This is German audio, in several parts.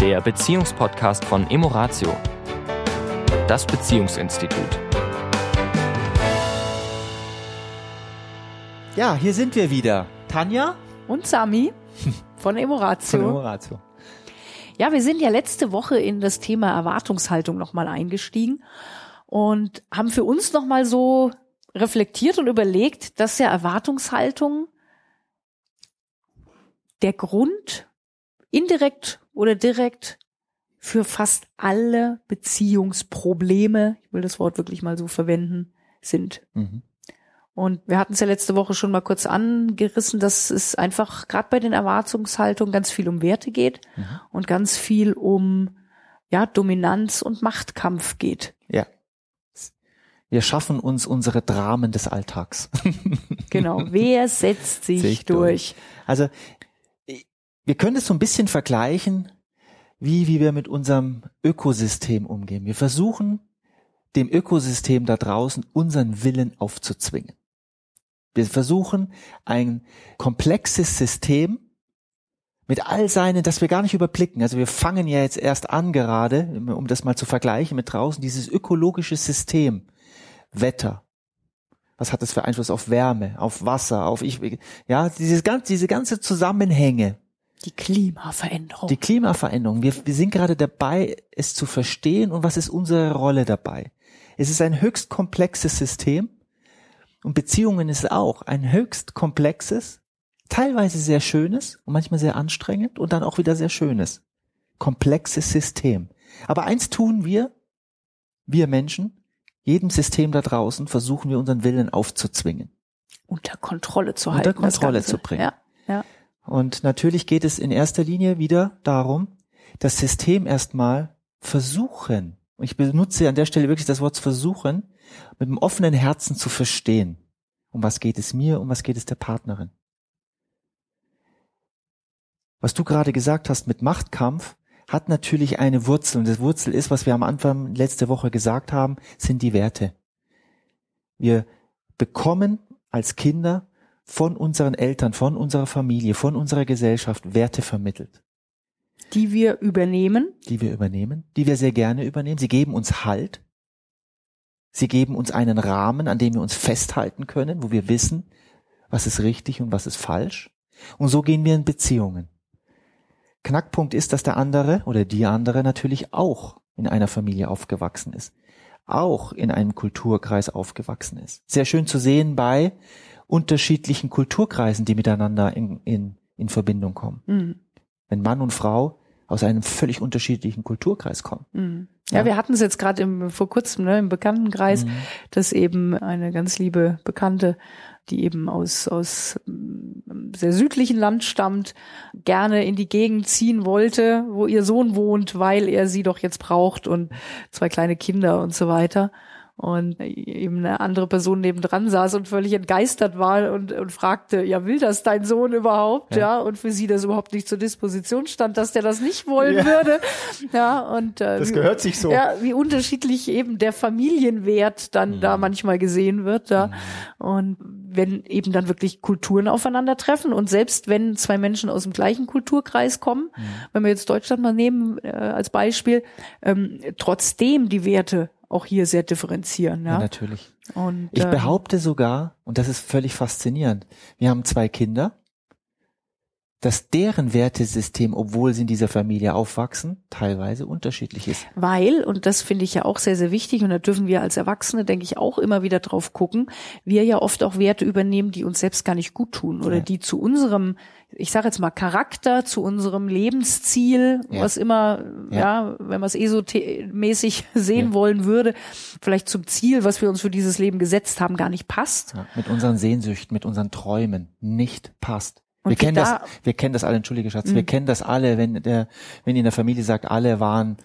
der Beziehungspodcast von Emoratio, das Beziehungsinstitut. Ja, hier sind wir wieder. Tanja und Sami von Emoratio. Von Emoratio. Ja, wir sind ja letzte Woche in das Thema Erwartungshaltung nochmal eingestiegen und haben für uns nochmal so reflektiert und überlegt, dass ja Erwartungshaltung der Grund indirekt oder direkt für fast alle Beziehungsprobleme, ich will das Wort wirklich mal so verwenden, sind. Mhm. Und wir hatten es ja letzte Woche schon mal kurz angerissen, dass es einfach gerade bei den Erwartungshaltungen ganz viel um Werte geht mhm. und ganz viel um ja Dominanz und Machtkampf geht. Ja. Wir schaffen uns unsere Dramen des Alltags. genau. Wer setzt sich, sich durch? durch? Also wir können es so ein bisschen vergleichen, wie, wie wir mit unserem Ökosystem umgehen. Wir versuchen, dem Ökosystem da draußen unseren Willen aufzuzwingen. Wir versuchen, ein komplexes System mit all seinen, das wir gar nicht überblicken. Also wir fangen ja jetzt erst an gerade, um das mal zu vergleichen mit draußen, dieses ökologische System. Wetter. Was hat das für Einfluss auf Wärme, auf Wasser, auf ich, ja, diese ganze, diese ganze Zusammenhänge. Die Klimaveränderung. Die Klimaveränderung. Wir, wir sind gerade dabei, es zu verstehen und was ist unsere Rolle dabei. Es ist ein höchst komplexes System und Beziehungen ist auch ein höchst komplexes, teilweise sehr schönes und manchmal sehr anstrengend und dann auch wieder sehr schönes, komplexes System. Aber eins tun wir, wir Menschen, jedem System da draußen versuchen wir unseren Willen aufzuzwingen. Unter Kontrolle zu halten. Unter Kontrolle zu bringen. Ja, ja. Und natürlich geht es in erster Linie wieder darum, das System erstmal versuchen, und ich benutze an der Stelle wirklich das Wort versuchen, mit einem offenen Herzen zu verstehen, um was geht es mir, um was geht es der Partnerin. Was du gerade gesagt hast mit Machtkampf, hat natürlich eine Wurzel. Und das Wurzel ist, was wir am Anfang letzte Woche gesagt haben, sind die Werte. Wir bekommen als Kinder von unseren Eltern, von unserer Familie, von unserer Gesellschaft Werte vermittelt. Die wir übernehmen. Die wir übernehmen, die wir sehr gerne übernehmen. Sie geben uns Halt. Sie geben uns einen Rahmen, an dem wir uns festhalten können, wo wir wissen, was ist richtig und was ist falsch. Und so gehen wir in Beziehungen. Knackpunkt ist, dass der andere oder die andere natürlich auch in einer Familie aufgewachsen ist, auch in einem Kulturkreis aufgewachsen ist. Sehr schön zu sehen bei unterschiedlichen Kulturkreisen, die miteinander in, in, in Verbindung kommen. Mhm. Wenn Mann und Frau aus einem völlig unterschiedlichen Kulturkreis kommen. Mhm. Ja, ja, wir hatten es jetzt gerade vor kurzem ne, im Bekanntenkreis, mhm. dass eben eine ganz liebe Bekannte, die eben aus, aus mm, sehr südlichen Land stammt, gerne in die Gegend ziehen wollte, wo ihr Sohn wohnt, weil er sie doch jetzt braucht und zwei kleine Kinder und so weiter und eben eine andere Person nebendran saß und völlig entgeistert war und, und fragte, ja, will das dein Sohn überhaupt? Ja. ja, und für sie das überhaupt nicht zur Disposition stand, dass der das nicht wollen ja. würde. Ja, und äh, das wie, gehört sich so. Ja, wie unterschiedlich eben der Familienwert dann mhm. da manchmal gesehen wird. Ja. Mhm. Und wenn eben dann wirklich Kulturen aufeinandertreffen und selbst wenn zwei Menschen aus dem gleichen Kulturkreis kommen, mhm. wenn wir jetzt Deutschland mal nehmen äh, als Beispiel, ähm, trotzdem die Werte auch hier sehr differenzieren. Ja, ja natürlich. Und, ich äh, behaupte sogar, und das ist völlig faszinierend, wir haben zwei Kinder, dass deren Wertesystem, obwohl sie in dieser Familie aufwachsen, teilweise unterschiedlich ist. Weil, und das finde ich ja auch sehr, sehr wichtig, und da dürfen wir als Erwachsene, denke ich, auch immer wieder drauf gucken, wir ja oft auch Werte übernehmen, die uns selbst gar nicht gut tun oder ja. die zu unserem ich sage jetzt mal Charakter zu unserem Lebensziel, ja. was immer, ja, ja wenn man es esomäßig sehen ja. wollen würde, vielleicht zum Ziel, was wir uns für dieses Leben gesetzt haben, gar nicht passt. mit unseren Sehnsüchten, mit unseren Träumen nicht passt. Und wir kennen da, das, wir kennen das alle, entschuldige Schatz, mhm. wir kennen das alle, wenn der, wenn ihr in der Familie sagt, alle waren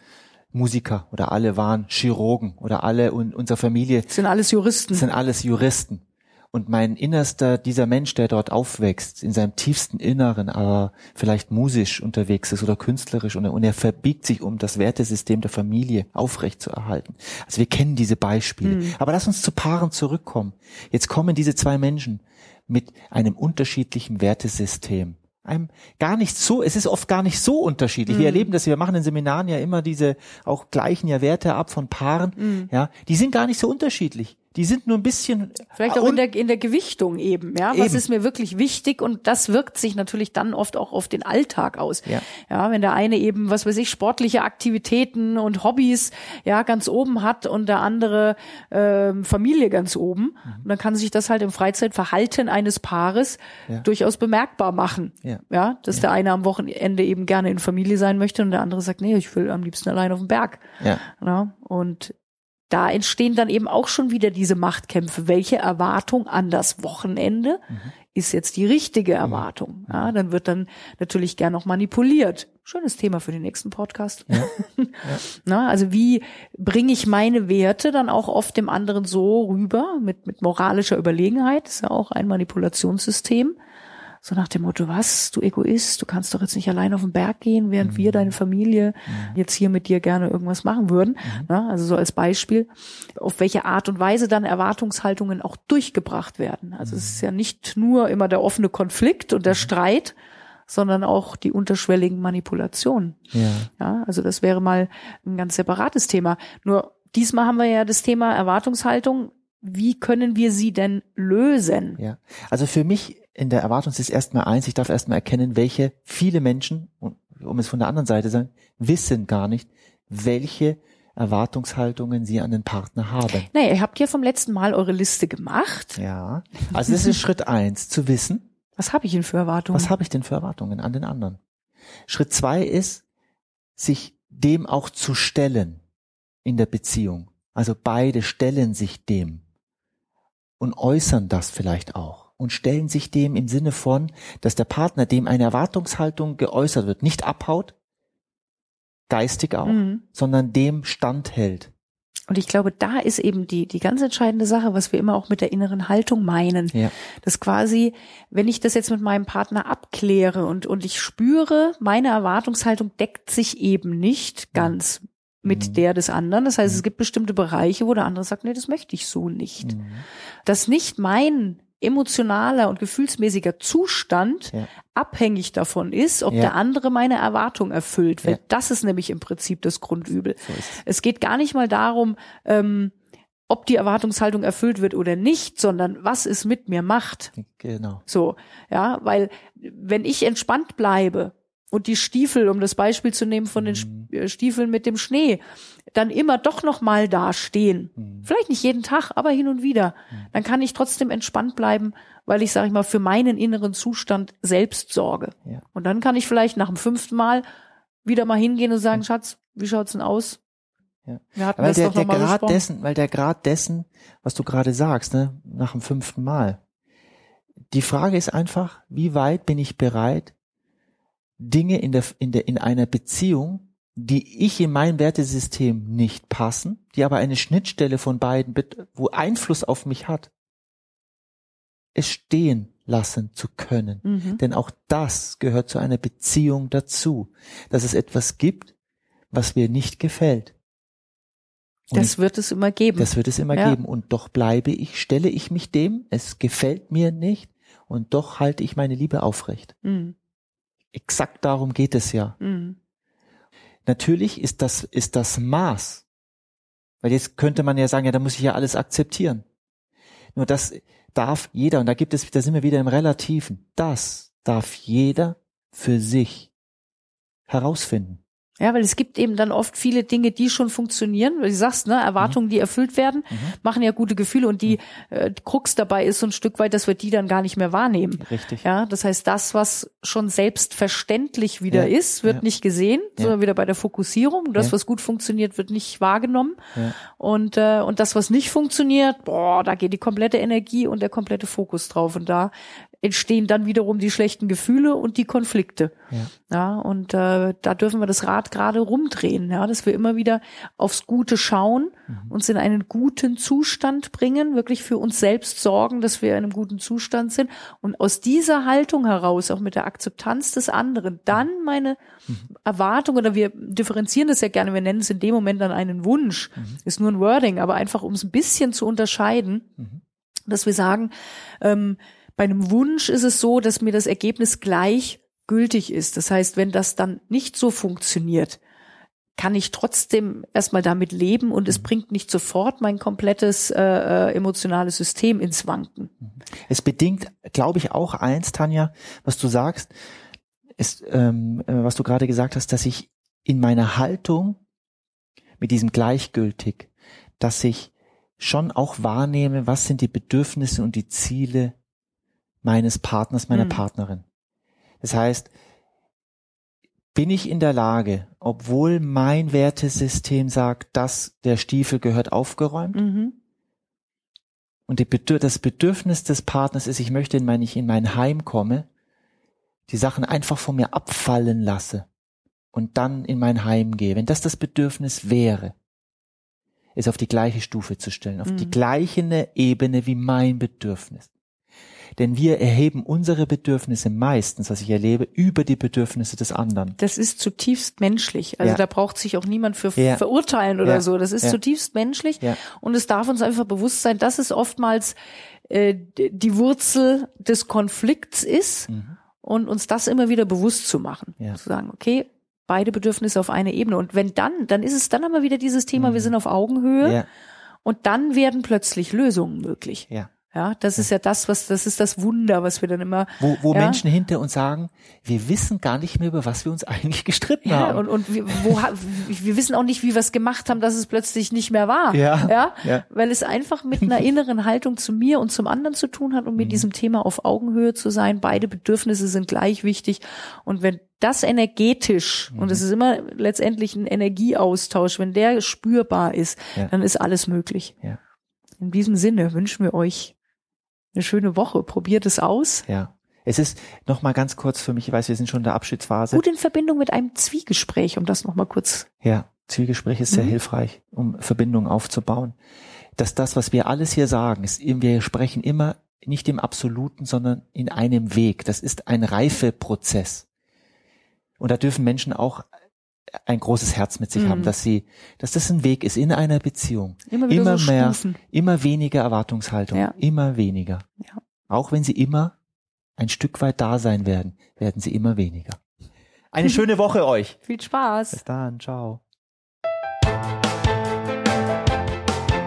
Musiker oder alle waren Chirurgen oder alle und unsere Familie sind alles Juristen. Sind alles Juristen und mein Innerster, dieser Mensch, der dort aufwächst, in seinem tiefsten Inneren, aber vielleicht musisch unterwegs ist oder künstlerisch und, er verbiegt sich, um das Wertesystem der Familie aufrecht zu erhalten. Also wir kennen diese Beispiele. Mhm. Aber lass uns zu Paaren zurückkommen. Jetzt kommen diese zwei Menschen mit einem unterschiedlichen Wertesystem einem gar nicht so, es ist oft gar nicht so unterschiedlich. Mhm. Wir erleben das, wir machen in Seminaren ja immer diese auch gleichen ja Werte ab von Paaren, Mhm. ja, die sind gar nicht so unterschiedlich. Die sind nur ein bisschen Vielleicht auch in der, in der Gewichtung eben, ja. Was Eben. ist mir wirklich wichtig? Und das wirkt sich natürlich dann oft auch auf den Alltag aus. Ja. ja, wenn der eine eben, was weiß ich, sportliche Aktivitäten und Hobbys, ja, ganz oben hat und der andere ähm, Familie ganz oben. Mhm. Und dann kann sich das halt im Freizeitverhalten eines Paares Ja. durchaus bemerkbar machen. Ja. Ja, dass der eine am Wochenende eben gerne in Familie sein möchte und der andere sagt, nee, ich will am liebsten allein auf dem Berg. ja, Ja, und da entstehen dann eben auch schon wieder diese Machtkämpfe. Welche Erwartung an das Wochenende ist jetzt die richtige Erwartung? Ja, dann wird dann natürlich gern noch manipuliert. Schönes Thema für den nächsten Podcast. Na, also wie bringe ich meine Werte dann auch oft dem anderen so rüber mit, mit moralischer Überlegenheit? Das ist ja auch ein Manipulationssystem. So nach dem Motto, was, du Egoist, du kannst doch jetzt nicht allein auf den Berg gehen, während wir, deine Familie, jetzt hier mit dir gerne irgendwas machen würden. Na, also so als Beispiel, auf welche Art und Weise dann Erwartungshaltungen auch durchgebracht werden. Also es ist ja nicht nur immer der offene Konflikt und der Streit, sondern auch die unterschwelligen Manipulationen. ja. Ja, also das wäre mal ein ganz separates Thema. Nur diesmal haben wir ja das Thema Erwartungshaltung. Wie können wir sie denn lösen? Ja, also für mich in der Erwartung ist erstmal eins, ich darf erstmal erkennen, welche viele Menschen, um es von der anderen Seite zu sagen, wissen gar nicht, welche Erwartungshaltungen sie an den Partner haben. Naja, ihr habt ja vom letzten Mal eure Liste gemacht. Ja, also das ist Schritt eins, zu wissen, Was habe ich denn für Erwartungen? was habe ich denn für Erwartungen an den anderen. Schritt zwei ist, sich dem auch zu stellen in der Beziehung. Also beide stellen sich dem und äußern das vielleicht auch und stellen sich dem im Sinne von, dass der Partner dem eine Erwartungshaltung geäußert wird, nicht abhaut, geistig auch, Mhm. sondern dem standhält. Und ich glaube, da ist eben die, die ganz entscheidende Sache, was wir immer auch mit der inneren Haltung meinen. Ja. Das quasi, wenn ich das jetzt mit meinem Partner abkläre und, und ich spüre, meine Erwartungshaltung deckt sich eben nicht ganz mit Mhm. der des anderen. Das heißt, Mhm. es gibt bestimmte Bereiche, wo der andere sagt, nee, das möchte ich so nicht. Mhm. Dass nicht mein emotionaler und gefühlsmäßiger Zustand Ja. abhängig davon ist, ob Ja. der andere meine Erwartung erfüllt. Weil Ja. das ist nämlich im Prinzip das Grundübel. So es. Es geht gar nicht mal darum, ähm, ob die Erwartungshaltung erfüllt wird oder nicht, sondern was es mit mir macht. Genau. So, ja, weil wenn ich entspannt bleibe und die Stiefel, um das Beispiel zu nehmen von den Mhm. Äh, Stiefeln mit dem Schnee, dann immer doch noch mal da stehen. Mhm. Vielleicht nicht jeden Tag, aber hin und wieder. Dann kann ich trotzdem entspannt bleiben, weil ich, sage ich mal, für meinen inneren Zustand selbst sorge. Ja. Und dann kann ich vielleicht nach dem fünften Mal wieder mal hingehen und sagen, Schatz, wie schaut's denn aus? Ja. Weil der, der Grad besprochen. dessen, weil der Grad dessen, was du gerade sagst, ne, nach dem fünften Mal. Die Frage ist einfach, wie weit bin ich bereit, Dinge in der, in der, in einer Beziehung, die ich in mein Wertesystem nicht passen, die aber eine Schnittstelle von beiden, wo Einfluss auf mich hat, es stehen lassen zu können. Mhm. Denn auch das gehört zu einer Beziehung dazu, dass es etwas gibt, was mir nicht gefällt. Und Das wird es immer geben. das wird es immer Ja. geben. Und doch bleibe ich, stelle ich mich dem, es gefällt mir nicht, und doch halte ich meine Liebe aufrecht. Mhm. Exakt darum geht es ja. Mhm. Natürlich ist das, ist das Maß. Weil jetzt könnte man ja sagen, ja, da muss ich ja alles akzeptieren. Nur das darf jeder, und da gibt es, da sind wir wieder im Relativen, das darf jeder für sich herausfinden. Ja, weil es gibt eben dann oft viele Dinge, die schon funktionieren. Du sagst, ne, Erwartungen, die erfüllt werden, Mhm. machen ja gute Gefühle und die äh, Krux dabei ist so ein Stück weit, dass wir die dann gar nicht mehr wahrnehmen. Richtig. Ja, das heißt, das, was schon selbstverständlich wieder Ja, ist, wird ja. nicht gesehen, Ja. sondern wieder bei der Fokussierung. Das, was gut funktioniert, wird nicht wahrgenommen. Und, äh, und das, was nicht funktioniert, boah, da geht die komplette Energie und der komplette Fokus drauf. Und da entstehen dann wiederum die schlechten Gefühle und die Konflikte. Ja. Ja, und äh, da dürfen wir das Rad gerade rumdrehen, ja, dass wir immer wieder aufs Gute schauen, Mhm. uns in einen guten Zustand bringen, wirklich für uns selbst sorgen, dass wir in einem guten Zustand sind und aus dieser Haltung heraus, auch mit der Akzeptanz des anderen, dann meine Mhm. Erwartung oder wir differenzieren das ja gerne, wir nennen es in dem Moment dann einen Wunsch, Mhm. ist nur ein Wording, aber einfach um es ein bisschen zu unterscheiden, Mhm. dass wir sagen, ähm, bei einem Wunsch ist es so, dass mir das Ergebnis gleich gültig ist. Das heißt, wenn das dann nicht so funktioniert, kann ich trotzdem erstmal damit leben und es mhm. bringt nicht sofort mein komplettes äh, äh, emotionales System ins Wanken. Mhm. Es bedingt, glaube ich, auch eins, Tanja, was du sagst, ist, ähm, äh, was du gerade gesagt hast, dass ich in meiner Haltung mit diesem gleichgültig, dass ich schon auch wahrnehme, was sind die Bedürfnisse und die Ziele meines Partners, meiner mhm. Partnerin. Das heißt, bin ich in der Lage, obwohl mein Wertesystem sagt, dass der Stiefel gehört aufgeräumt mhm. und die, das Bedürfnis des Partners ist, ich möchte, wenn ich in mein Heim komme, die Sachen einfach von mir abfallen lasse und dann in mein Heim gehe. Wenn das das Bedürfnis wäre, es auf die gleiche Stufe zu stellen, auf mhm. die gleiche Ebene wie mein Bedürfnis. Denn wir erheben unsere Bedürfnisse meistens, was ich erlebe, über die Bedürfnisse des anderen. Das ist zutiefst menschlich. Also ja. da braucht sich auch niemand für ja. verurteilen oder ja. so. Das ist zutiefst menschlich. Und es darf uns einfach bewusst sein, dass es oftmals äh, die Wurzel des Konflikts ist. Mhm. Und uns das immer wieder bewusst zu machen. Zu sagen, okay, beide Bedürfnisse auf eine Ebene. Und wenn dann, dann ist es dann immer wieder dieses Thema, mhm. wir sind auf Augenhöhe. Und dann werden plötzlich Lösungen möglich. Ja. Ja, das ist ja das, was, das ist das Wunder, was wir dann immer. Wo, wo ja? Menschen hinter uns sagen, wir wissen gar nicht mehr, über was wir uns eigentlich gestritten ja, haben. Und, und wir, wo, wir wissen auch nicht, wie wir es gemacht haben, dass es plötzlich nicht mehr war. Ja, ja, ja. Weil es einfach mit einer inneren Haltung zu mir und zum anderen zu tun hat und mit mhm. diesem Thema auf Augenhöhe zu sein. Beide Bedürfnisse sind gleich wichtig. Und wenn das energetisch, mhm. und es ist immer letztendlich ein Energieaustausch, wenn der spürbar ist, ja. dann ist alles möglich. Ja. In diesem Sinne wünschen wir euch eine schöne Woche. Probiert es aus. Ja. Es ist noch mal ganz kurz für mich, ich weiß, wir sind schon in der Abschiedsphase. Gut in Verbindung mit einem Zwiegespräch, um das noch mal kurz. Ja, Zwiegespräch ist sehr mhm. hilfreich, um Verbindungen aufzubauen. Dass das, was wir alles hier sagen, ist, wir sprechen immer nicht im Absoluten, sondern in einem Weg. Das ist ein Reifeprozess. Und da dürfen Menschen auch ein großes Herz mit sich mhm. haben, dass sie, dass das ein Weg ist in einer Beziehung. Immer, immer so mehr, Stufen. immer weniger Erwartungshaltung, ja. immer weniger. Ja. Auch wenn sie immer ein Stück weit da sein werden, werden sie immer weniger. Eine schöne Woche euch. Viel Spaß. Bis dann, ciao.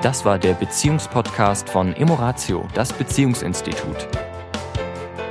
Das war der Beziehungspodcast von Emoratio, das Beziehungsinstitut.